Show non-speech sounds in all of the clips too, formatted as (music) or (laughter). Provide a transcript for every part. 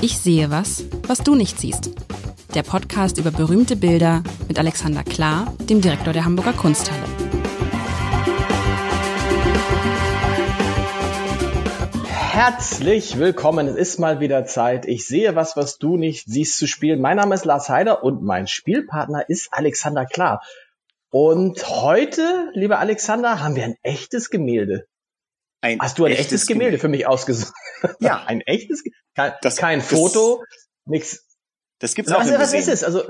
Ich sehe was, was du nicht siehst. Der Podcast über berühmte Bilder mit Alexander Klar, dem Direktor der Hamburger Kunsthalle. Herzlich willkommen. Es ist mal wieder Zeit. Ich sehe was, was du nicht siehst zu spielen. Mein Name ist Lars Heider und mein Spielpartner ist Alexander Klar. Und heute, lieber Alexander, haben wir ein echtes Gemälde. Ein Hast du ein echtes, echtes Gemälde, Gemälde für mich ausgesucht? Ja. (laughs) ein echtes, kein, das, kein Foto, nichts. Das gibt's auch was, im was ist es? Also,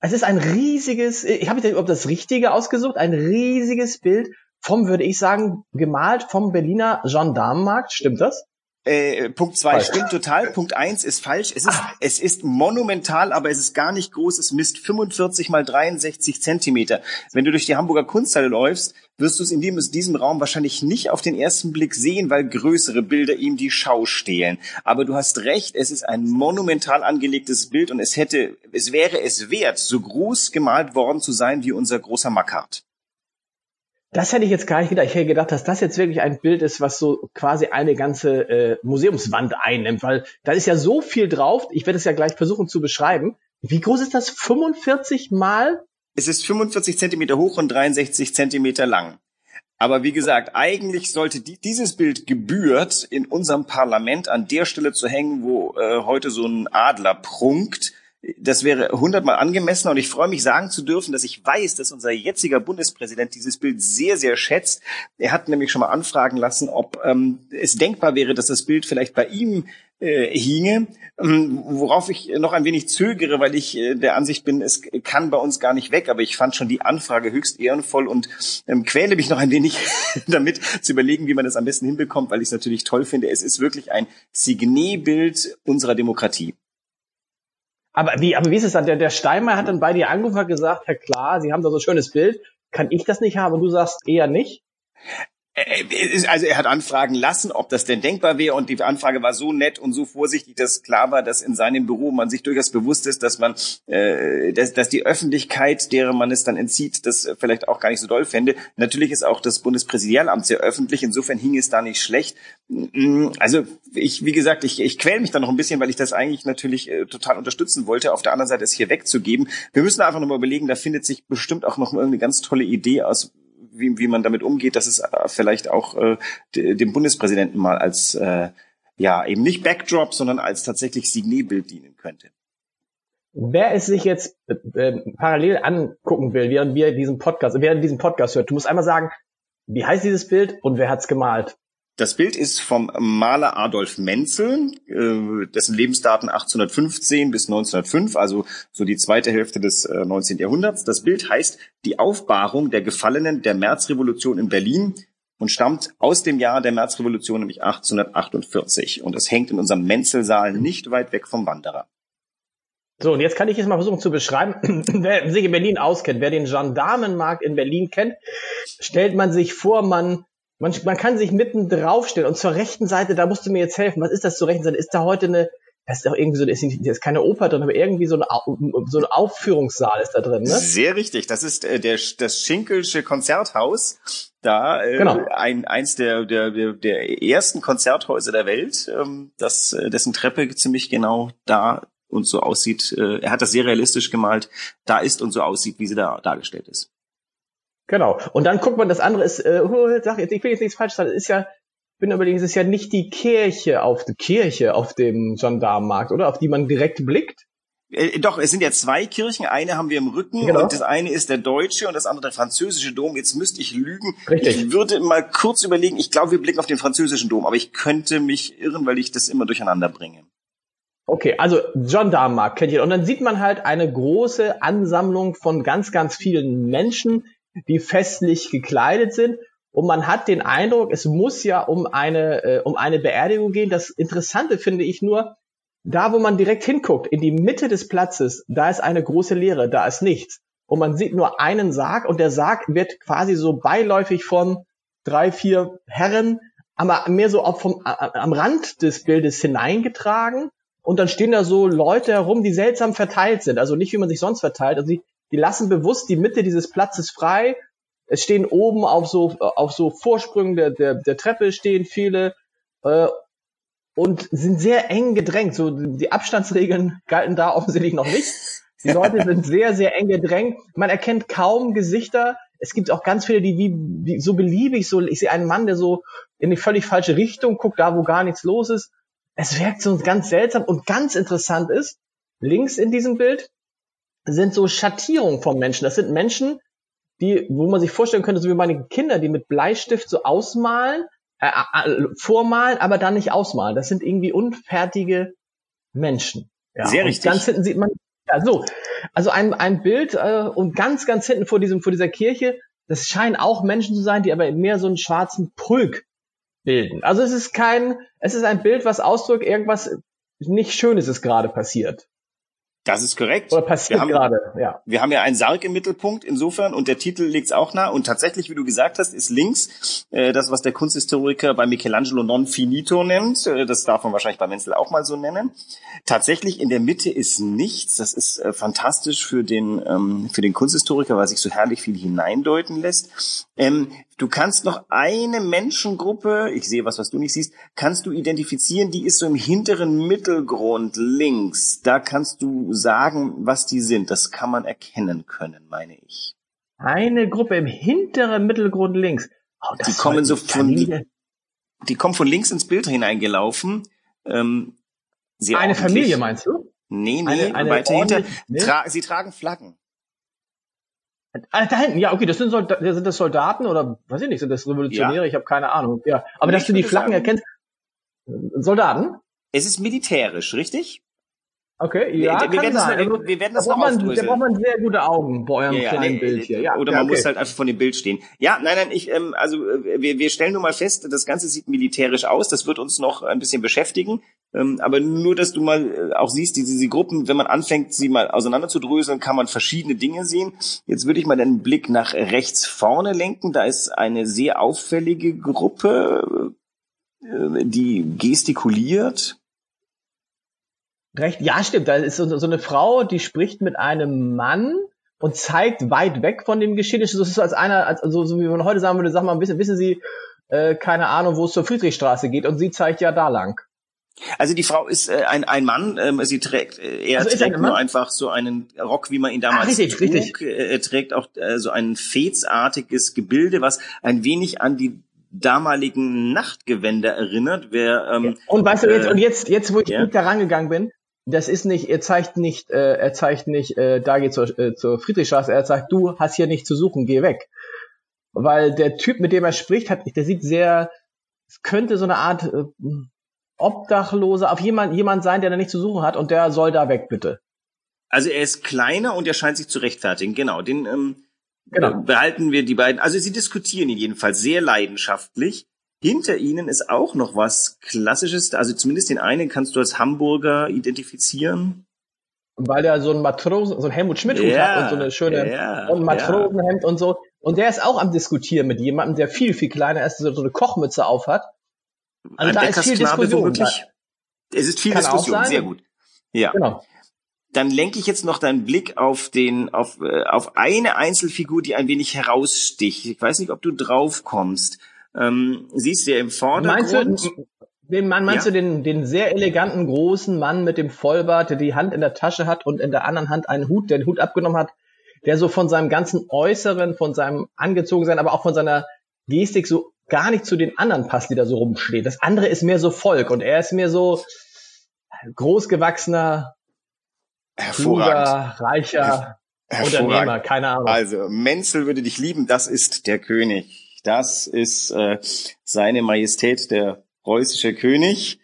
es ist ein riesiges, ich habe nicht überhaupt das Richtige ausgesucht, ein riesiges Bild vom, würde ich sagen, gemalt vom Berliner Gendarmenmarkt. Stimmt das? Äh, Punkt zwei stimmt total. Punkt eins ist falsch. Es ist, ah. es ist monumental, aber es ist gar nicht groß. Es misst 45 mal 63 Zentimeter. Wenn du durch die Hamburger Kunsthalle läufst, wirst du es in diesem Raum wahrscheinlich nicht auf den ersten Blick sehen, weil größere Bilder ihm die Schau stehlen. Aber du hast recht, es ist ein monumental angelegtes Bild und es hätte, es wäre es wert, so groß gemalt worden zu sein wie unser großer Mackart. Das hätte ich jetzt gar nicht gedacht. Ich hätte gedacht, dass das jetzt wirklich ein Bild ist, was so quasi eine ganze äh, Museumswand einnimmt, weil da ist ja so viel drauf. Ich werde es ja gleich versuchen zu beschreiben. Wie groß ist das? 45 mal? Es ist 45 Zentimeter hoch und 63 Zentimeter lang. Aber wie gesagt, eigentlich sollte die, dieses Bild gebührt in unserem Parlament an der Stelle zu hängen, wo äh, heute so ein Adler prunkt das wäre hundertmal angemessen und ich freue mich sagen zu dürfen, dass ich weiß, dass unser jetziger Bundespräsident dieses Bild sehr, sehr schätzt. Er hat nämlich schon mal anfragen lassen, ob ähm, es denkbar wäre, dass das Bild vielleicht bei ihm äh, hinge, ähm, worauf ich noch ein wenig zögere, weil ich äh, der Ansicht bin, es kann bei uns gar nicht weg, aber ich fand schon die Anfrage höchst ehrenvoll und ähm, quäle mich noch ein wenig (laughs) damit zu überlegen, wie man das am besten hinbekommt, weil ich es natürlich toll finde. Es ist wirklich ein Signeebild unserer Demokratie. Aber wie, aber wie ist es dann? Der, der Steinmeier hat dann bei dir angerufen und gesagt, Herr Klar, Sie haben da so ein schönes Bild. Kann ich das nicht haben? Und du sagst eher nicht? Äh, also er hat anfragen lassen, ob das denn denkbar wäre und die Anfrage war so nett und so vorsichtig, dass klar war, dass in seinem Büro man sich durchaus bewusst ist, dass man, äh, dass, dass die Öffentlichkeit, deren man es dann entzieht, das vielleicht auch gar nicht so doll fände. Natürlich ist auch das Bundespräsidialamt sehr öffentlich, insofern hing es da nicht schlecht. Mm, also ich, wie gesagt, ich, ich quäl mich da noch ein bisschen, weil ich das eigentlich natürlich äh, total unterstützen wollte. Auf der anderen Seite es hier wegzugeben. Wir müssen einfach nochmal überlegen, da findet sich bestimmt auch noch irgendeine ganz tolle Idee aus wie, wie man damit umgeht, dass es äh, vielleicht auch äh, dem Bundespräsidenten mal als äh, ja eben nicht Backdrop, sondern als tatsächlich Signeebild dienen könnte. Wer es sich jetzt äh, äh, parallel angucken will, während wir diesen Podcast, während diesen Podcast hört, du musst einmal sagen, wie heißt dieses Bild und wer hat's gemalt? Das Bild ist vom Maler Adolf Menzel, äh, dessen Lebensdaten 1815 bis 1905, also so die zweite Hälfte des 19. Äh, Jahrhunderts. Das Bild heißt Die Aufbahrung der Gefallenen der Märzrevolution in Berlin und stammt aus dem Jahr der Märzrevolution, nämlich 1848. Und es hängt in unserem Menzelsaal nicht weit weg vom Wanderer. So, und jetzt kann ich es mal versuchen zu beschreiben. (clears throat) wer sich in Berlin auskennt, wer den Gendarmenmarkt in Berlin kennt, stellt man sich vor, man man, man kann sich mitten draufstellen und zur rechten Seite, da musst du mir jetzt helfen. Was ist das zur rechten Seite? Ist da heute eine, das ist doch irgendwie so, ist, ist keine Oper drin, aber irgendwie so, eine, so ein Aufführungssaal ist da drin, ne? Sehr richtig. Das ist äh, der, das Schinkelsche Konzerthaus. Da äh, genau. ein, eins der, der, der, der ersten Konzerthäuser der Welt, ähm, das, äh, dessen Treppe ziemlich genau da und so aussieht. Äh, er hat das sehr realistisch gemalt, da ist und so aussieht, wie sie da dargestellt ist. Genau. Und dann guckt man, das andere ist, äh, oh, sag jetzt, ich will jetzt nichts falsch sagen, ist ja, bin überlegen, es ist ja nicht die Kirche auf die Kirche auf dem Gendarmenmarkt, oder? Auf die man direkt blickt. Äh, doch, es sind ja zwei Kirchen. Eine haben wir im Rücken genau. und das eine ist der deutsche und das andere der französische Dom. Jetzt müsste ich lügen. Richtig. Ich würde mal kurz überlegen, ich glaube, wir blicken auf den französischen Dom, aber ich könnte mich irren, weil ich das immer durcheinander bringe. Okay, also Gendarmenmarkt kennt ihr. Und dann sieht man halt eine große Ansammlung von ganz, ganz vielen Menschen, die festlich gekleidet sind. Und man hat den Eindruck, es muss ja um eine, äh, um eine Beerdigung gehen. Das Interessante finde ich nur, da wo man direkt hinguckt, in die Mitte des Platzes, da ist eine große Leere, da ist nichts. Und man sieht nur einen Sarg und der Sarg wird quasi so beiläufig von drei, vier Herren, aber mehr so auch vom, am Rand des Bildes hineingetragen. Und dann stehen da so Leute herum, die seltsam verteilt sind. Also nicht, wie man sich sonst verteilt. Also die lassen bewusst die Mitte dieses Platzes frei. Es stehen oben auf so, auf so Vorsprüngen der, der, der Treppe stehen viele. Äh, und sind sehr eng gedrängt. So die Abstandsregeln (laughs) galten da offensichtlich noch nicht. Die (laughs) Leute sind sehr, sehr eng gedrängt. Man erkennt kaum Gesichter. Es gibt auch ganz viele, die wie, wie so beliebig so. Ich sehe einen Mann, der so in die völlig falsche Richtung guckt, da wo gar nichts los ist. Es wirkt so ganz seltsam und ganz interessant ist. Links in diesem Bild sind so Schattierungen von Menschen. Das sind Menschen, die, wo man sich vorstellen könnte, so wie meine Kinder, die mit Bleistift so ausmalen, äh, äh, vormalen, aber dann nicht ausmalen. Das sind irgendwie unfertige Menschen. Ja, Sehr richtig. Ganz hinten sieht man, ja, so. Also ein, ein Bild äh, und ganz, ganz hinten vor diesem, vor dieser Kirche, das scheinen auch Menschen zu sein, die aber mehr so einen schwarzen Pulk bilden. Also es ist kein, es ist ein Bild, was ausdrückt, irgendwas nicht Schönes ist gerade passiert. Das ist korrekt. Oder passiert wir gerade, ja. Wir haben ja einen Sarg im Mittelpunkt insofern und der Titel liegt auch nah. Und tatsächlich, wie du gesagt hast, ist links äh, das, was der Kunsthistoriker bei Michelangelo non finito nennt. Äh, das darf man wahrscheinlich bei Menzel auch mal so nennen. Tatsächlich in der Mitte ist nichts. Das ist äh, fantastisch für den, ähm, für den Kunsthistoriker, weil sich so herrlich viel hineindeuten lässt. Ähm, Du kannst noch eine Menschengruppe, ich sehe was, was du nicht siehst, kannst du identifizieren, die ist so im hinteren Mittelgrund links. Da kannst du sagen, was die sind. Das kann man erkennen können, meine ich. Eine Gruppe im hinteren Mittelgrund links. Oh, die kommen so von, die, die, kommen von links ins Bild hineingelaufen. Ähm, eine Familie meinst du? Nee, nee, eine, eine weiter hinter. Tra sie tragen Flaggen. Ah, da hinten, ja, okay, das sind, Solda sind das Soldaten oder weiß ich nicht, sind das Revolutionäre? Ja. Ich habe keine Ahnung. Ja, aber dass du die Flaggen sagen, erkennst, Soldaten? Es ist militärisch, richtig? Okay, ja, wir, wir werden sein. Das, wir, wir werden das da noch man, Da braucht man sehr gute Augen bei eurem ja, kleinen ja, Bild hier. Ja, oder ja, man okay. muss halt einfach von dem Bild stehen. Ja, nein, nein, ich, ähm, also äh, wir, wir stellen nur mal fest, das Ganze sieht militärisch aus. Das wird uns noch ein bisschen beschäftigen. Ähm, aber nur, dass du mal äh, auch siehst, diese, diese Gruppen, wenn man anfängt, sie mal auseinanderzudröseln, kann man verschiedene Dinge sehen. Jetzt würde ich mal den Blick nach rechts vorne lenken. Da ist eine sehr auffällige Gruppe, äh, die gestikuliert Recht, ja, stimmt. Da ist so, so eine Frau, die spricht mit einem Mann und zeigt weit weg von dem Geschehen. Das ist so als einer, als, so, so wie man heute sagen würde, sag mal, wissen, wissen Sie, äh, keine Ahnung, wo es zur Friedrichstraße geht und sie zeigt ja da lang. Also die Frau ist äh, ein, ein Mann, ähm, sie trägt, äh, er also trägt nur einfach so einen Rock, wie man ihn damals ah, richtig, trug. Richtig. Äh, er trägt auch äh, so ein fezartiges Gebilde, was ein wenig an die damaligen Nachtgewänder erinnert. Wer, ähm, und weißt du jetzt, äh, und jetzt, jetzt, wo ich ja. da rangegangen bin, das ist nicht, er zeigt nicht, äh, er zeigt nicht, äh, da geht zur, äh, zur Friedrichstraße, er sagt, du hast hier nichts zu suchen, geh weg. Weil der Typ, mit dem er spricht, hat, der sieht sehr, es könnte so eine Art äh, Obdachloser, auf jemand, jemand sein, der da nichts zu suchen hat und der soll da weg, bitte. Also er ist kleiner und er scheint sich zu rechtfertigen, genau. Den ähm, genau. behalten wir die beiden. Also sie diskutieren ihn jedenfalls sehr leidenschaftlich. Hinter ihnen ist auch noch was Klassisches, also zumindest den einen kannst du als Hamburger identifizieren. Weil der so ein Matrosen, so ein Helmut Schmidt ja, hat und so eine schöne ja, und Matrosenhemd ja. und so. Und der ist auch am Diskutieren mit jemandem, der viel, viel kleiner ist, so eine Kochmütze auf hat. Also ein da ist viel Diskussion. Wirklich, es ist viel Kann Diskussion, sehr gut. Ja. Genau. Dann lenke ich jetzt noch deinen Blick auf den, auf, äh, auf eine Einzelfigur, die ein wenig heraussticht. Ich weiß nicht, ob du drauf kommst. Ähm, siehst du ja im Vordergrund. Meinst du, den Mann, meinst ja. du den, den sehr eleganten großen Mann mit dem Vollbart, der die Hand in der Tasche hat und in der anderen Hand einen Hut, der den Hut abgenommen hat, der so von seinem ganzen Äußeren, von seinem Angezogensein, aber auch von seiner Gestik so gar nicht zu den anderen passt, die da so rumstehen. Das andere ist mehr so Volk und er ist mehr so großgewachsener, kluger, reicher Unternehmer, keine Ahnung. Also Menzel würde dich lieben, das ist der König. Das ist äh, seine Majestät, der preußische König,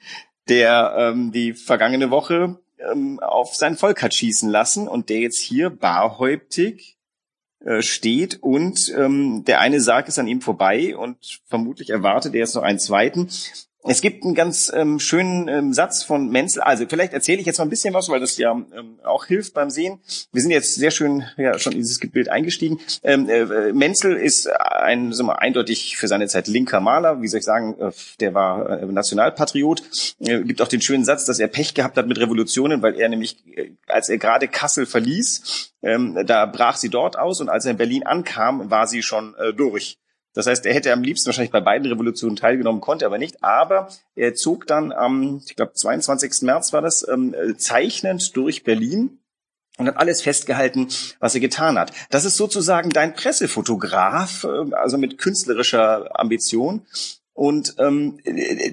der ähm, die vergangene Woche ähm, auf sein Volk hat schießen lassen und der jetzt hier barhäuptig äh, steht und ähm, der eine Sarg ist an ihm vorbei und vermutlich erwartet er jetzt noch einen zweiten. Es gibt einen ganz ähm, schönen ähm, Satz von Menzel. Also vielleicht erzähle ich jetzt mal ein bisschen was, weil das ja ähm, auch hilft beim Sehen. Wir sind jetzt sehr schön ja, schon in dieses Bild eingestiegen. Ähm, äh, Menzel ist ein sagen wir, eindeutig für seine Zeit linker Maler. Wie soll ich sagen, äh, der war äh, Nationalpatriot. Äh, gibt auch den schönen Satz, dass er Pech gehabt hat mit Revolutionen, weil er nämlich, äh, als er gerade Kassel verließ, ähm, da brach sie dort aus und als er in Berlin ankam, war sie schon äh, durch. Das heißt, er hätte am liebsten wahrscheinlich bei beiden Revolutionen teilgenommen, konnte aber nicht. Aber er zog dann am, ich glaube, 22. März war das, ähm, zeichnend durch Berlin und hat alles festgehalten, was er getan hat. Das ist sozusagen dein Pressefotograf, äh, also mit künstlerischer Ambition. Und ähm,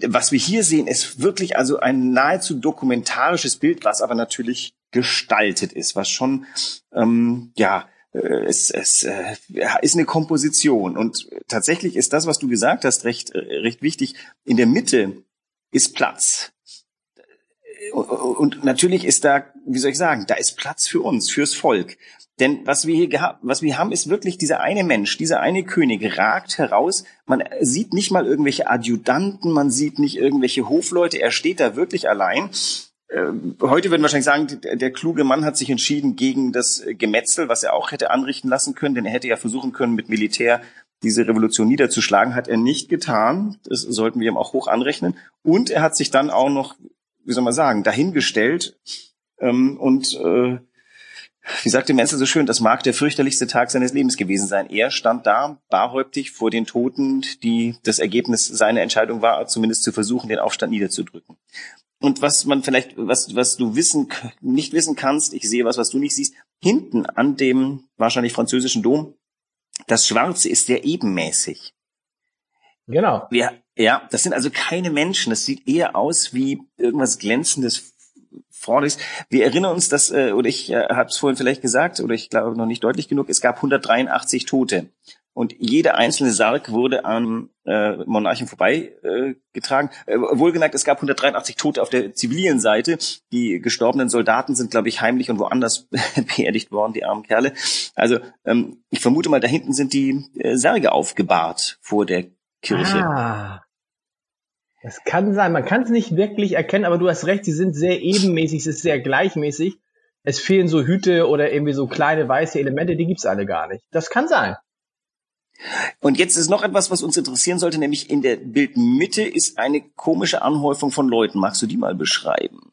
was wir hier sehen, ist wirklich also ein nahezu dokumentarisches Bild, was aber natürlich gestaltet ist, was schon ähm, ja äh, es, es äh, ist eine Komposition und tatsächlich ist das, was du gesagt hast, recht äh, recht wichtig. In der Mitte ist Platz und natürlich ist da, wie soll ich sagen, da ist Platz für uns, fürs Volk. Denn was wir hier gehabt, was wir haben, ist wirklich dieser eine Mensch, dieser eine König ragt heraus. Man sieht nicht mal irgendwelche Adjutanten, man sieht nicht irgendwelche Hofleute. Er steht da wirklich allein. Äh, heute würden wahrscheinlich sagen, der, der kluge Mann hat sich entschieden gegen das Gemetzel, was er auch hätte anrichten lassen können, denn er hätte ja versuchen können, mit Militär diese Revolution niederzuschlagen, hat er nicht getan. Das sollten wir ihm auch hoch anrechnen. Und er hat sich dann auch noch wie soll man sagen, dahingestellt ähm, und äh, wie sagte Menzel so schön, das mag der fürchterlichste Tag seines Lebens gewesen sein. Er stand da, barhäuptig vor den Toten, die das Ergebnis seiner Entscheidung war, zumindest zu versuchen, den Aufstand niederzudrücken. Und was man vielleicht, was, was du wissen, nicht wissen kannst, ich sehe was, was du nicht siehst, hinten an dem wahrscheinlich französischen Dom, das Schwarze ist sehr ebenmäßig. Genau. Wir, ja, das sind also keine Menschen. Das sieht eher aus wie irgendwas glänzendes Freudiges. Wir erinnern uns, dass, äh, oder ich äh, habe es vorhin vielleicht gesagt, oder ich glaube noch nicht deutlich genug, es gab 183 Tote. Und jeder einzelne Sarg wurde am äh, Monarchen vorbeigetragen. Äh, äh, wohlgemerkt, es gab 183 Tote auf der zivilen Seite. Die gestorbenen Soldaten sind, glaube ich, heimlich und woanders (laughs) beerdigt worden, die armen Kerle. Also ähm, ich vermute mal, da hinten sind die äh, Särge aufgebahrt vor der Kirche. Ah. Das kann sein, man kann es nicht wirklich erkennen, aber du hast recht, sie sind sehr ebenmäßig, es ist sehr gleichmäßig. Es fehlen so Hüte oder irgendwie so kleine weiße Elemente, die gibt's alle gar nicht. Das kann sein. Und jetzt ist noch etwas, was uns interessieren sollte, nämlich in der Bildmitte ist eine komische Anhäufung von Leuten. Magst du die mal beschreiben?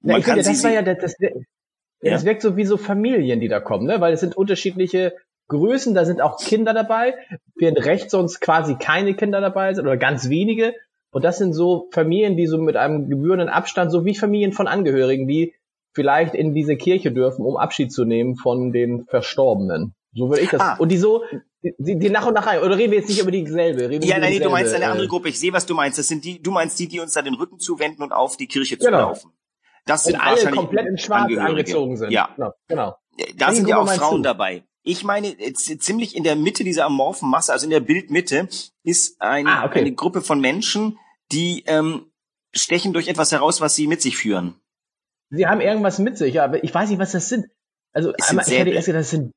Man ja, das war ja das, das, ja. das wirkt so wie so Familien, die da kommen, ne? weil es sind unterschiedliche Größen, da sind auch Kinder dabei, während rechts sonst quasi keine Kinder dabei sind oder ganz wenige. Und das sind so Familien, die so mit einem gebührenden Abstand, so wie Familien von Angehörigen, die vielleicht in diese Kirche dürfen, um Abschied zu nehmen von den Verstorbenen. So würde ich das. Ah. Und die so, die, die nach und nach rein. Oder reden wir jetzt nicht über dieselbe? Reden ja, nein, nee, du meinst eine andere äh, Gruppe. Ich sehe, was du meinst. Das sind die, du meinst die, die uns da den Rücken zuwenden und auf die Kirche genau. zulaufen. Das sind und alle komplett in Schwarz angezogen sind. Ja, genau. genau. Da sind ja auch Frauen du? dabei. Ich meine, ziemlich in der Mitte dieser amorphen Masse, also in der Bildmitte, ist ein, ah, okay. eine Gruppe von Menschen, die ähm, stechen durch etwas heraus, was sie mit sich führen. Sie haben irgendwas mit sich, aber ich weiß nicht, was das sind. Also es einmal, ich hätte erst gedacht, das sind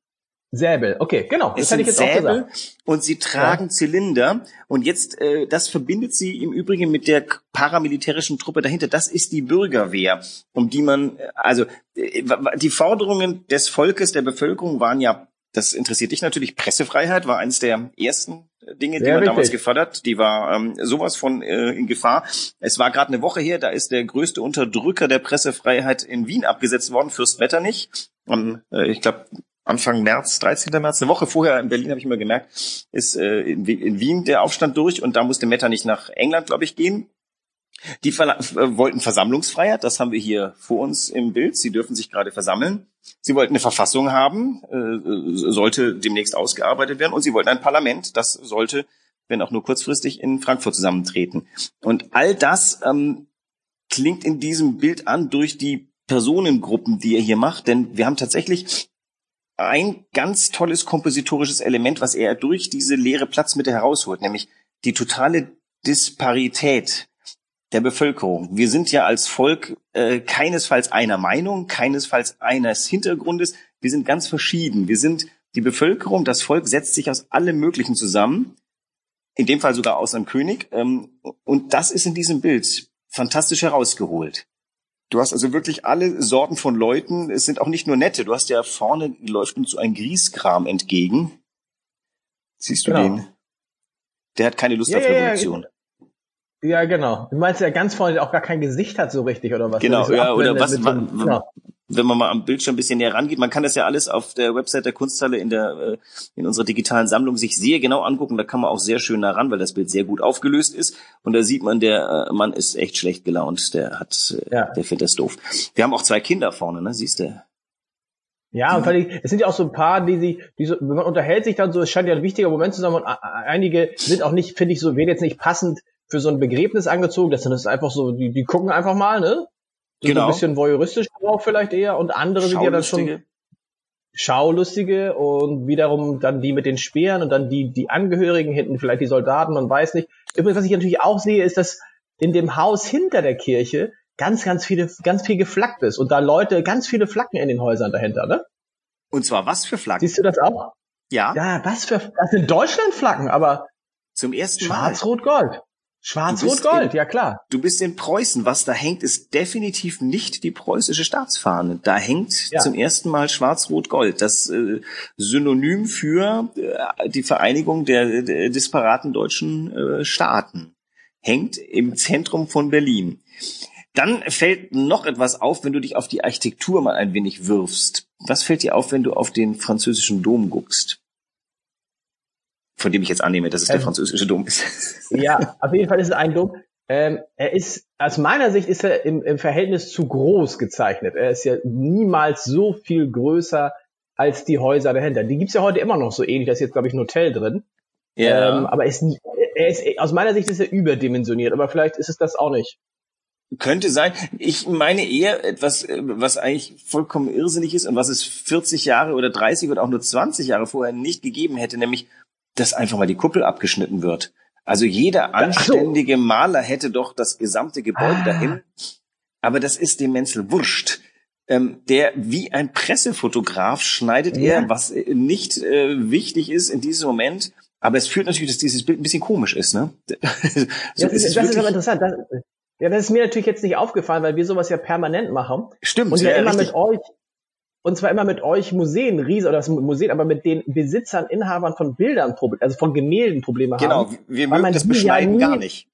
Säbel. Okay, genau. Das es hätte ich jetzt Säbel auch gesagt. Und sie tragen ja. Zylinder. Und jetzt, äh, das verbindet sie im Übrigen mit der paramilitärischen Truppe dahinter. Das ist die Bürgerwehr, um die man, äh, also äh, die Forderungen des Volkes, der Bevölkerung waren ja das interessiert dich natürlich. Pressefreiheit war eines der ersten Dinge, Sehr die man richtig. damals gefördert. Die war ähm, sowas von äh, in Gefahr. Es war gerade eine Woche her, da ist der größte Unterdrücker der Pressefreiheit in Wien abgesetzt worden, Fürst Metternich. Und, äh, ich glaube, Anfang März, 13. März, eine Woche vorher in Berlin habe ich immer gemerkt, ist äh, in, in Wien der Aufstand durch und da musste Metternich nach England, glaube ich, gehen. Die äh, wollten Versammlungsfreiheit, das haben wir hier vor uns im Bild. Sie dürfen sich gerade versammeln. Sie wollten eine Verfassung haben, äh, sollte demnächst ausgearbeitet werden, und sie wollten ein Parlament, das sollte, wenn auch nur kurzfristig, in Frankfurt zusammentreten. Und all das ähm, klingt in diesem Bild an durch die Personengruppen, die er hier macht, denn wir haben tatsächlich ein ganz tolles kompositorisches Element, was er durch diese leere Platzmitte herausholt, nämlich die totale Disparität der Bevölkerung. Wir sind ja als Volk äh, keinesfalls einer Meinung, keinesfalls eines Hintergrundes. Wir sind ganz verschieden. Wir sind die Bevölkerung, das Volk setzt sich aus allem Möglichen zusammen. In dem Fall sogar aus einem König. Ähm, und das ist in diesem Bild fantastisch herausgeholt. Du hast also wirklich alle Sorten von Leuten. Es sind auch nicht nur nette. Du hast ja vorne läuft uns so ein Grieskram entgegen. Siehst du genau. den? Der hat keine Lust ja, auf Revolution. Ja, ja. Genau. Du meinst ja ganz vorne, der auch gar kein Gesicht hat so richtig, oder was? Genau, ja, oder was, so, genau. wenn man mal am Bildschirm ein bisschen näher rangeht. Man kann das ja alles auf der Website der Kunsthalle in der äh, in unserer digitalen Sammlung sich sehr genau angucken. Da kann man auch sehr schön nah ran, weil das Bild sehr gut aufgelöst ist. Und da sieht man, der äh, Mann ist echt schlecht gelaunt. Der hat, äh, ja. der findet das doof. Wir haben auch zwei Kinder vorne, ne? Siehst du? Ja, und ich, es sind ja auch so ein paar, die sich, die so, man unterhält sich dann so, es scheint ja ein wichtiger Moment zu sein und einige sind auch nicht, finde ich, so, werden jetzt nicht passend für so ein Begräbnis angezogen, das ist einfach so, die, die gucken einfach mal, ne? So genau. ein bisschen voyeuristisch auch vielleicht eher und andere sind ja dann schon Schaulustige und wiederum dann die mit den Speeren und dann die, die Angehörigen hinten, vielleicht die Soldaten, man weiß nicht. Übrigens, was ich natürlich auch sehe, ist, dass in dem Haus hinter der Kirche ganz, ganz viele, ganz viel geflaggt ist und da Leute, ganz viele Flaggen in den Häusern dahinter, ne? Und zwar was für Flaggen? Siehst du das auch? Ja. Ja, was für, das sind Deutschlandflaggen, aber zum ersten Mal. Schwarz-Rot-Gold. Schwarz-Rot-Gold, ja klar. Du bist in Preußen. Was da hängt, ist definitiv nicht die preußische Staatsfahne. Da hängt ja. zum ersten Mal Schwarz-Rot-Gold. Das äh, Synonym für äh, die Vereinigung der, der disparaten deutschen äh, Staaten. Hängt im Zentrum von Berlin. Dann fällt noch etwas auf, wenn du dich auf die Architektur mal ein wenig wirfst. Was fällt dir auf, wenn du auf den französischen Dom guckst? Von dem ich jetzt annehme, dass es ähm, der französische Dom ist. (laughs) Ja, auf jeden Fall ist es ein Dom. Ähm, er ist, aus meiner Sicht ist er im, im Verhältnis zu groß gezeichnet. Er ist ja niemals so viel größer als die Häuser dahinter. Die gibt's ja heute immer noch so ähnlich. Da ist jetzt, glaube ich, ein Hotel drin. Ja. Ähm, aber er ist, er ist, aus meiner Sicht ist er überdimensioniert. Aber vielleicht ist es das auch nicht. Könnte sein. Ich meine eher etwas, was eigentlich vollkommen irrsinnig ist und was es 40 Jahre oder 30 oder auch nur 20 Jahre vorher nicht gegeben hätte, nämlich dass einfach mal die Kuppel abgeschnitten wird. Also jeder anständige Maler hätte doch das gesamte Gebäude ah. dahin. Aber das ist dem Menzel wurscht. Ähm, der wie ein Pressefotograf schneidet ja. er, was äh, nicht äh, wichtig ist in diesem Moment. Aber es führt natürlich, dass dieses Bild ein bisschen komisch ist, ne? (laughs) so das, ist, das ist aber interessant. Das, ja, das ist mir natürlich jetzt nicht aufgefallen, weil wir sowas ja permanent machen. Stimmt. Und ja, ja immer richtig. mit euch und zwar immer mit euch Museen, Riese oder das Museen, aber mit den Besitzern, Inhabern von Bildern, also von Gemälden Probleme genau, haben. Genau, wir mögen das Beschneiden ja nie, gar nicht.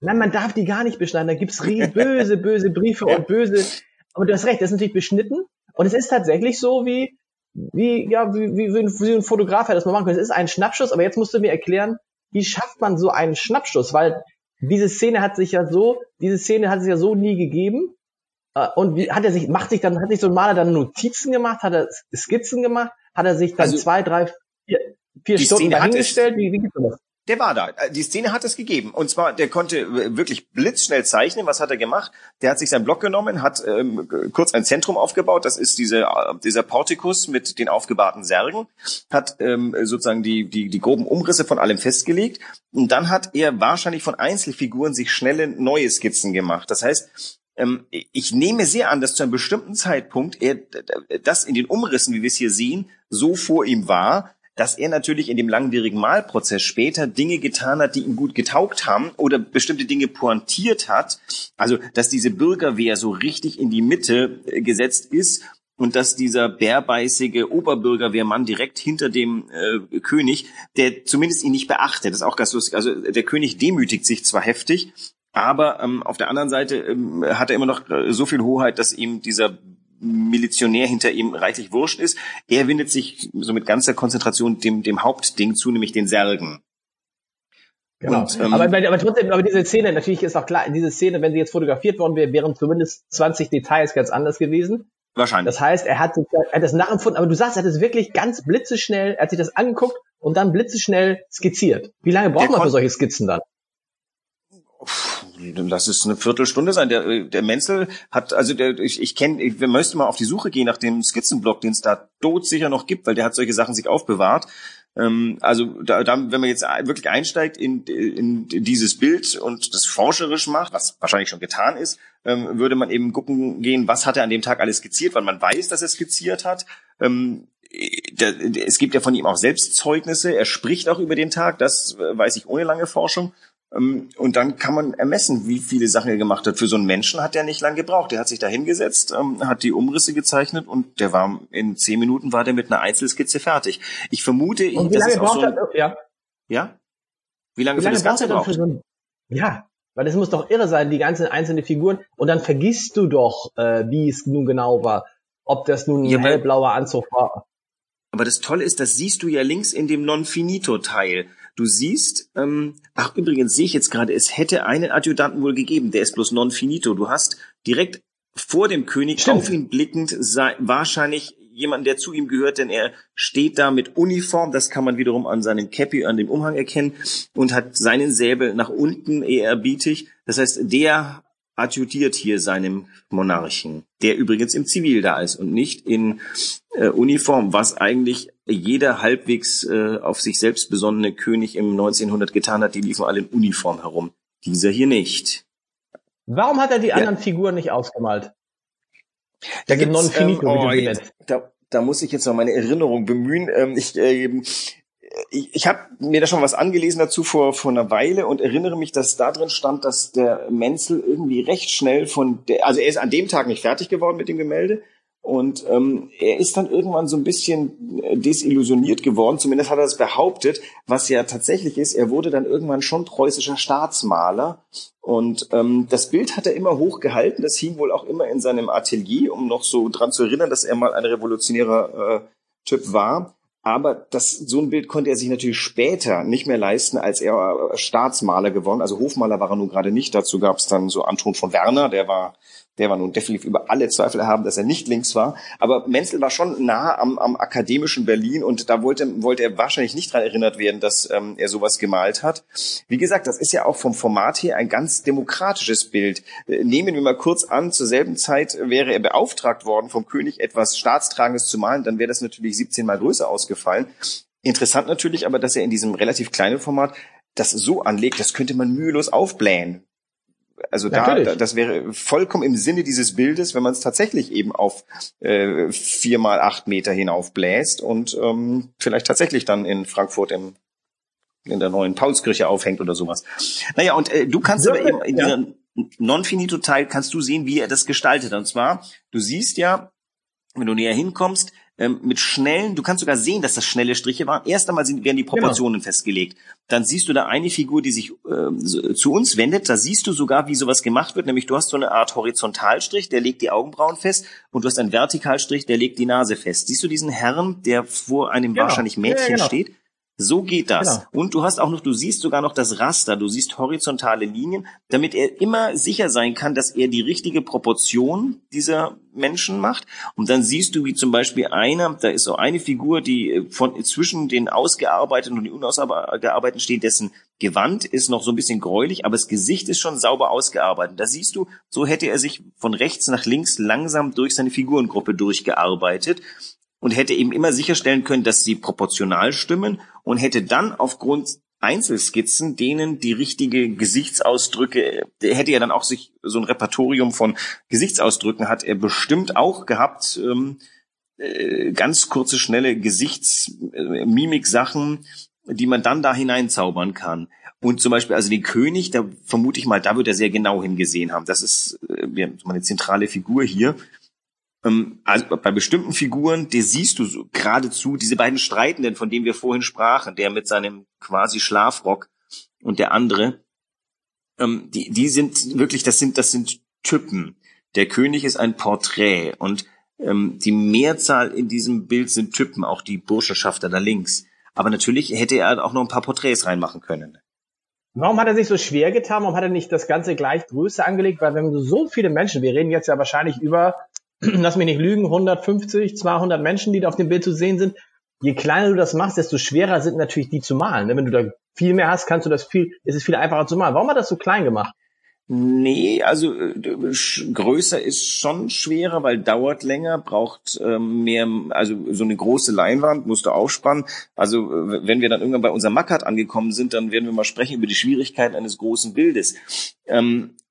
Nein, man darf die gar nicht beschneiden. Da gibt's böse, böse Briefe (laughs) und böse. Aber du hast recht, das ist natürlich beschnitten. Und es ist tatsächlich so wie, wie, ja, wie, wie, wie ein Fotograf hat das mal machen können. Es ist ein Schnappschuss, aber jetzt musst du mir erklären, wie schafft man so einen Schnappschuss? Weil diese Szene hat sich ja so, diese Szene hat sich ja so nie gegeben. Äh, und wie hat er sich, macht sich dann, hat sich so ein Maler dann Notizen gemacht, hat er Skizzen gemacht, hat er sich dann also, zwei, drei, vier, vier Stunden dahingestellt? Wie, wie gibt's das? Der war da. Die Szene hat es gegeben. Und zwar, der konnte wirklich blitzschnell zeichnen. Was hat er gemacht? Der hat sich seinen Block genommen, hat ähm, kurz ein Zentrum aufgebaut. Das ist diese, dieser Portikus mit den aufgebahrten Särgen. Hat ähm, sozusagen die, die, die groben Umrisse von allem festgelegt. Und dann hat er wahrscheinlich von Einzelfiguren sich schnelle neue Skizzen gemacht. Das heißt, ich nehme sehr an, dass zu einem bestimmten Zeitpunkt er das in den Umrissen, wie wir es hier sehen, so vor ihm war, dass er natürlich in dem langwierigen Malprozess später Dinge getan hat, die ihm gut getaugt haben oder bestimmte Dinge pointiert hat. Also, dass diese Bürgerwehr so richtig in die Mitte äh, gesetzt ist und dass dieser bärbeißige Oberbürgerwehrmann direkt hinter dem äh, König, der zumindest ihn nicht beachtet, das ist auch ganz lustig. Also der König demütigt sich zwar heftig, aber ähm, auf der anderen Seite ähm, hat er immer noch äh, so viel Hoheit, dass ihm dieser Milizionär hinter ihm reichlich wurscht ist. Er windet sich so mit ganzer Konzentration dem, dem Hauptding zu, nämlich den Särgen. Genau. Und, ähm, aber, aber trotzdem, aber diese Szene, natürlich ist auch klar, diese Szene, wenn sie jetzt fotografiert worden wäre, wären zumindest 20 Details ganz anders gewesen. Wahrscheinlich. Das heißt, er hat, er hat das nachempfunden, aber du sagst, er hat es wirklich ganz blitzeschnell, er hat sich das angeguckt und dann blitzeschnell skizziert. Wie lange braucht man für solche Skizzen dann? Lass es eine Viertelstunde sein. Der, der Menzel hat, also der, ich, ich kenne, wir müssten mal auf die Suche gehen nach dem Skizzenblock, den es da tot sicher noch gibt, weil der hat solche Sachen sich aufbewahrt. Ähm, also da, da, wenn man jetzt wirklich einsteigt in, in dieses Bild und das forscherisch macht, was wahrscheinlich schon getan ist, ähm, würde man eben gucken gehen, was hat er an dem Tag alles skizziert, weil man weiß, dass er skizziert hat. Ähm, es gibt ja von ihm auch Selbstzeugnisse. Er spricht auch über den Tag, das weiß ich ohne lange Forschung. Ähm, und dann kann man ermessen, wie viele Sachen er gemacht hat. Für so einen Menschen hat er nicht lange gebraucht. Der hat sich da hingesetzt, ähm, hat die Umrisse gezeichnet und der war in zehn Minuten war der mit einer Einzelskizze fertig. Ich vermute, und wie lange braucht so ein, er, ja. Ja? Wie lange, wie lange für das Ganze braucht? So ein, ja, weil das muss doch irre sein, die ganzen einzelnen Figuren. Und dann vergisst du doch, äh, wie es nun genau war. ob das nun ein ja, hellblauer Anzug war. Aber das Tolle ist, das siehst du ja links in dem Non-Finito-Teil. Du siehst, ähm, ach übrigens sehe ich jetzt gerade, es hätte einen Adjutanten wohl gegeben, der ist bloß Non-Finito. Du hast direkt vor dem König Stimmt. auf ihn blickend sei, wahrscheinlich jemand, der zu ihm gehört, denn er steht da mit Uniform, das kann man wiederum an seinem Cappy, an dem Umhang erkennen, und hat seinen Säbel nach unten ehrerbietig. Das heißt, der adjudiert hier seinem Monarchen, der übrigens im Zivil da ist und nicht in äh, Uniform, was eigentlich jeder halbwegs äh, auf sich selbst besonnene König im 1900 getan hat. Die liefen alle in Uniform herum. Dieser hier nicht. Warum hat er die ja. anderen Figuren nicht ausgemalt? Da gibt non finito, ähm, oh, jetzt, da, da muss ich jetzt noch meine Erinnerung bemühen. Ähm, ich äh, ich, ich habe mir da schon was angelesen dazu vor, vor einer Weile und erinnere mich, dass da drin stand, dass der Menzel irgendwie recht schnell von der, also er ist an dem Tag nicht fertig geworden mit dem Gemälde und ähm, er ist dann irgendwann so ein bisschen äh, desillusioniert geworden, zumindest hat er das behauptet, was ja tatsächlich ist, er wurde dann irgendwann schon preußischer Staatsmaler. Und ähm, das Bild hat er immer hochgehalten, das hing wohl auch immer in seinem Atelier, um noch so dran zu erinnern, dass er mal ein revolutionärer äh, Typ war. Aber das, so ein Bild konnte er sich natürlich später nicht mehr leisten, als er äh, Staatsmaler geworden. Also Hofmaler war er nun gerade nicht. Dazu gab es dann so Anton von Werner, der war der war nun definitiv über alle Zweifel erhaben, dass er nicht links war. Aber Menzel war schon nah am, am akademischen Berlin und da wollte, wollte er wahrscheinlich nicht dran erinnert werden, dass ähm, er sowas gemalt hat. Wie gesagt, das ist ja auch vom Format her ein ganz demokratisches Bild. Äh, nehmen wir mal kurz an, zur selben Zeit wäre er beauftragt worden vom König, etwas Staatstragendes zu malen, dann wäre das natürlich 17 mal größer ausgefallen. Interessant natürlich aber, dass er in diesem relativ kleinen Format das so anlegt, das könnte man mühelos aufblähen. Also da, da, das wäre vollkommen im Sinne dieses Bildes, wenn man es tatsächlich eben auf äh, vier mal acht Meter hinaufbläst und ähm, vielleicht tatsächlich dann in Frankfurt im in der neuen Paulskirche aufhängt oder sowas. Naja, und äh, du kannst aber eben in ja. dieser Non-Finito-Teil kannst du sehen, wie er das gestaltet. Und zwar, du siehst ja, wenn du näher hinkommst, ähm, mit schnellen, du kannst sogar sehen, dass das schnelle Striche waren. Erst einmal sind, werden die genau. Proportionen genau. festgelegt. Dann siehst du da eine Figur, die sich ähm, so, zu uns wendet. Da siehst du sogar, wie sowas gemacht wird. Nämlich du hast so eine Art Horizontalstrich, der legt die Augenbrauen fest. Und du hast einen Vertikalstrich, der legt die Nase fest. Siehst du diesen Herrn, der vor einem genau. wahrscheinlich Mädchen ja, genau. steht? So geht das. Genau. Und du hast auch noch, du siehst sogar noch das Raster, du siehst horizontale Linien, damit er immer sicher sein kann, dass er die richtige Proportion dieser Menschen macht. Und dann siehst du, wie zum Beispiel einer, da ist so eine Figur, die äh, von zwischen den ausgearbeiteten und den unausgearbeiteten steht, dessen Gewand ist noch so ein bisschen gräulich, aber das Gesicht ist schon sauber ausgearbeitet. Da siehst du, so hätte er sich von rechts nach links langsam durch seine Figurengruppe durchgearbeitet und hätte eben immer sicherstellen können, dass sie proportional stimmen und hätte dann aufgrund Einzelskizzen, denen die richtige Gesichtsausdrücke, hätte ja dann auch sich so ein Repertorium von Gesichtsausdrücken hat er bestimmt auch gehabt, ähm, äh, ganz kurze, schnelle Gesichtsmimik-Sachen, die man dann da hineinzaubern kann. Und zum Beispiel, also den König, da vermute ich mal, da wird er sehr genau hingesehen haben. Das ist äh, eine zentrale Figur hier. Ähm, also bei bestimmten Figuren, die siehst du so, geradezu, diese beiden Streitenden, von denen wir vorhin sprachen, der mit seinem quasi Schlafrock und der andere, ähm, die, die sind wirklich, das sind, das sind Typen. Der König ist ein Porträt und ähm, die Mehrzahl in diesem Bild sind Typen, auch die Burschenschafter da links. Aber natürlich hätte er auch noch ein paar Porträts reinmachen können. Warum hat er sich so schwer getan? Warum hat er nicht das Ganze gleich größer angelegt? Weil wenn so viele Menschen, wir reden jetzt ja wahrscheinlich über (clears throat) lass mich nicht lügen, 150, 200 Menschen, die da auf dem Bild zu sehen sind. Je kleiner du das machst, desto schwerer sind natürlich die zu malen. Ne? Wenn du da viel mehr hast, kannst du das viel, ist es viel einfacher zu malen. Warum hat das so klein gemacht? Nee, also äh, größer ist schon schwerer, weil dauert länger, braucht ähm, mehr, also so eine große Leinwand musst du aufspannen. Also wenn wir dann irgendwann bei unserem Mackert angekommen sind, dann werden wir mal sprechen über die Schwierigkeiten eines großen Bildes. Ähm, äh,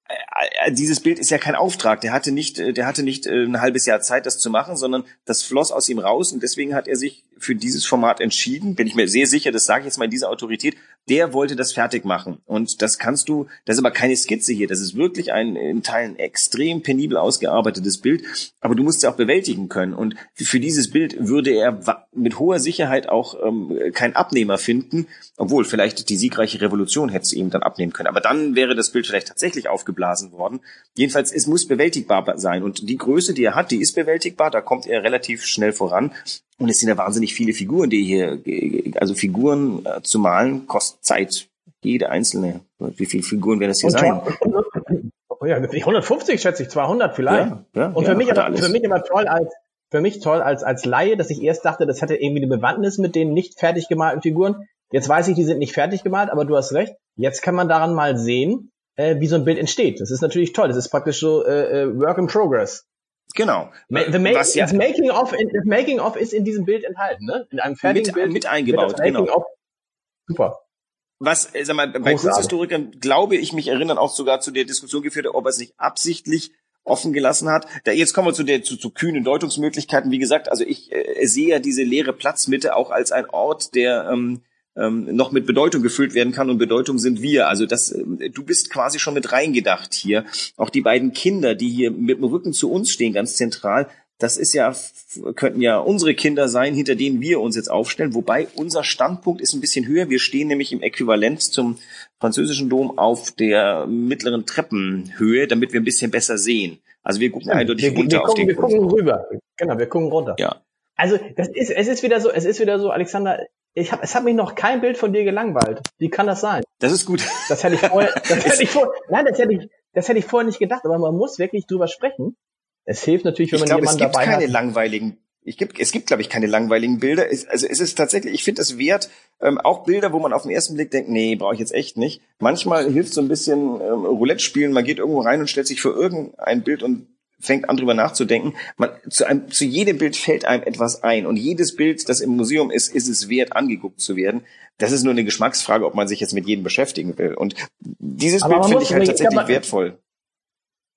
dieses Bild ist ja kein Auftrag. Der hatte nicht, äh, der hatte nicht äh, ein halbes Jahr Zeit, das zu machen, sondern das floss aus ihm raus und deswegen hat er sich für dieses Format entschieden. Bin ich mir sehr sicher, das sage ich jetzt mal in dieser Autorität. Der wollte das fertig machen und das kannst du. Das ist aber keine Skizze hier. Das ist wirklich ein in Teilen extrem penibel ausgearbeitetes Bild. Aber du musst es auch bewältigen können und für dieses Bild würde er mit hoher Sicherheit auch ähm, keinen Abnehmer finden, obwohl vielleicht die siegreiche Revolution hätte es ihm dann abnehmen können. Aber dann wäre das Bild vielleicht tatsächlich aufgeblasen worden. Jedenfalls, es muss bewältigbar sein. Und die Größe, die er hat, die ist bewältigbar. Da kommt er relativ schnell voran. Und es sind ja wahnsinnig viele Figuren, die hier, also Figuren äh, zu malen, Zeit. Jede einzelne. Wie viele Figuren werden das hier sein? Ja, 150 schätze ich, 200 vielleicht. Ja, ja, und für mich aber, für mich aber toll als, für mich toll als, als Laie, dass ich erst dachte, das hätte irgendwie eine Bewandtnis mit den nicht fertig gemalten Figuren. Jetzt weiß ich, die sind nicht fertig gemalt, aber du hast recht. Jetzt kann man daran mal sehen, äh, wie so ein Bild entsteht. Das ist natürlich toll. Das ist praktisch so äh, äh Work in Progress. Genau. The ma Was ja, Making of, in, das Making of ist in diesem Bild enthalten, ne? In einem fertigen mit, Bild mit eingebaut. Genau. Super. Was, äh, sag mal, bei Kunsthistorikern glaube ich mich erinnern auch sogar zu der Diskussion geführt, ob er es nicht absichtlich offen gelassen hat. Da, jetzt kommen wir zu der zu, zu kühnen Deutungsmöglichkeiten. Wie gesagt, also ich äh, sehe ja diese leere Platzmitte auch als ein Ort, der ähm, ähm, noch mit Bedeutung gefüllt werden kann und Bedeutung sind wir. Also das, äh, du bist quasi schon mit reingedacht hier. Auch die beiden Kinder, die hier mit dem Rücken zu uns stehen, ganz zentral. Das ist ja, könnten ja unsere Kinder sein, hinter denen wir uns jetzt aufstellen. Wobei unser Standpunkt ist ein bisschen höher. Wir stehen nämlich im Äquivalent zum französischen Dom auf der mittleren Treppenhöhe, damit wir ein bisschen besser sehen. Also wir gucken ja, eindeutig wir, runter wir auf den Wir gucken rüber. Genau, wir gucken runter. Ja. Also das ist, es ist wieder so, es ist wieder so, Alexander, ich hab, es hat mich noch kein Bild von dir gelangweilt. Wie kann das sein? Das ist gut. Das hätte ich vorher, (laughs) das hätte ich vorher, nein, das hätte ich, das hätte ich vorher nicht gedacht, aber man muss wirklich drüber sprechen. Es hilft natürlich, wenn ich man glaub, jemanden dabei hat. Es gibt keine langweiligen ich gibt, es gibt, glaube ich, keine langweiligen Bilder. Es, also es ist tatsächlich, ich finde es wert, ähm, auch Bilder, wo man auf den ersten Blick denkt, nee, brauche ich jetzt echt nicht. Manchmal hilft so ein bisschen ähm, Roulette spielen, man geht irgendwo rein und stellt sich für irgendein Bild und fängt an drüber nachzudenken. Man, zu, einem, zu jedem Bild fällt einem etwas ein und jedes Bild, das im Museum ist, ist es wert, angeguckt zu werden. Das ist nur eine Geschmacksfrage, ob man sich jetzt mit jedem beschäftigen will. Und dieses Aber Bild finde ich halt ich tatsächlich glaub, wertvoll.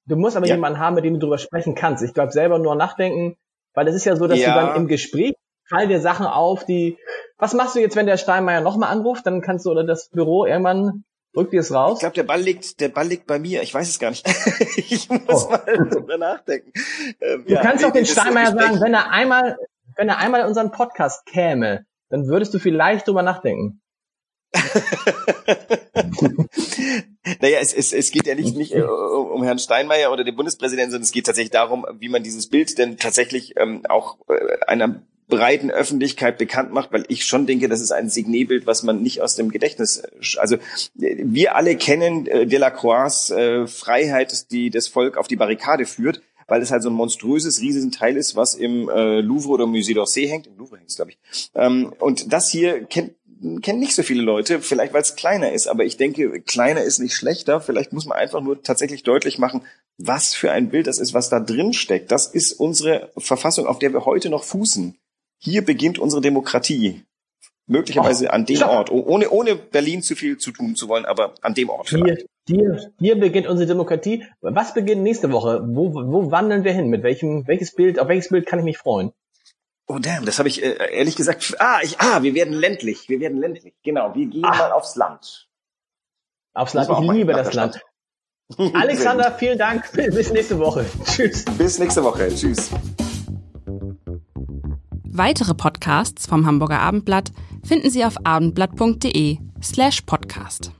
Du musst aber Ja. jemanden haben, mit dem du drüber sprechen kannst. Ich glaube selber nur nachdenken, weil es ist ja so, dass Ja. du dann im Gespräch fallen dir Sachen auf, die, was machst du jetzt, wenn der Steinmeier nochmal anruft? Dann kannst du oder das Büro irgendwann drückt dir es Ich raus. glaube, der Ball liegt, der Ball liegt bei mir. Ich weiß es gar nicht. (laughs) ich muss Oh. mal drüber nachdenken. Ähm, Du ja, kannst nee, doch den Steinmeier sagen, wenn er einmal, wenn er einmal in unseren Podcast käme, dann würdest du vielleicht drüber nachdenken. (laughs) naja, es, es, es geht ja nicht, nicht äh, um Herrn Steinmeier oder den Bundespräsidenten, sondern es geht tatsächlich darum, wie man dieses Bild denn tatsächlich ähm, auch äh, einer breiten Öffentlichkeit bekannt macht, weil ich schon denke, das ist ein Signebild, was man nicht aus dem Gedächtnis, äh, also wir alle kennen äh, Delacroix' äh, Freiheit, die das Volk auf die Barrikade führt, weil es halt so ein monströses, riesiges Teil ist, was im äh, Louvre oder Musée d'Orsay hängt. Im Louvre hängt es, glaube ich. Ähm, und das hier kennt kennen nicht so viele Leute, vielleicht weil es kleiner ist, aber ich denke, kleiner ist nicht schlechter. Vielleicht muss man einfach nur tatsächlich deutlich machen, was für ein Bild das ist, was da drin steckt. Das ist unsere Verfassung, auf der wir heute noch fußen. Hier beginnt unsere Demokratie. Möglicherweise Oh, an dem stopp. Ort, Oh- ohne, ohne Berlin zu viel zu tun zu wollen, aber an dem Ort. Hier, vielleicht. hier, hier beginnt unsere Demokratie. Was beginnt nächste Woche? Wo, wo wandeln wir hin? Mit welchem, welches Bild, auf welches Bild kann ich mich freuen? Oh damn, das habe ich äh, ehrlich gesagt. Ah, ich, ah, wir werden ländlich. Wir werden ländlich. Genau, wir gehen Ah. mal aufs Land. Aufs Land. Ich liebe das Land. (laughs) Alexander, vielen Dank. Bis nächste Woche. Tschüss. Bis nächste Woche. Tschüss. Weitere Podcasts vom Hamburger Abendblatt finden Sie auf abendblatt.de slash podcast.